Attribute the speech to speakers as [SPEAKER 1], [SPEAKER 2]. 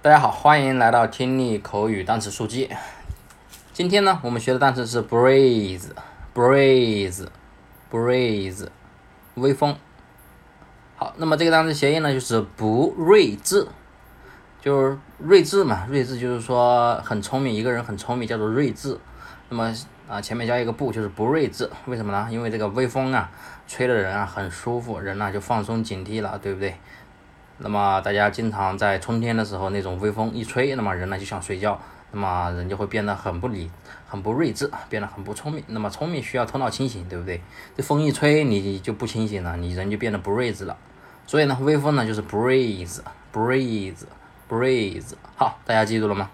[SPEAKER 1] 大家好，欢迎来到听力口语单词速记。今天呢，我们学的单词是 breeze，breeze，breeze，微风。好，那么这个单词谐音呢，就是不睿智，就是睿智嘛，睿智就是说很聪明，一个人很聪明叫做睿智。那么啊，前面加一个不，就是不睿智，为什么呢？因为这个微风啊，吹的人啊很舒服，人呢就放松警惕了，对不对？那么大家经常在春天的时候，那种微风一吹，那么人呢就想睡觉，那么人就会变得很不理、很不睿智，变得很不聪明。那么聪明需要头脑清醒，对不对？这风一吹，你就不清醒了，你人就变得不睿智了。所以呢，微风呢就是 breeze，breeze，breeze。好，大家记住了吗？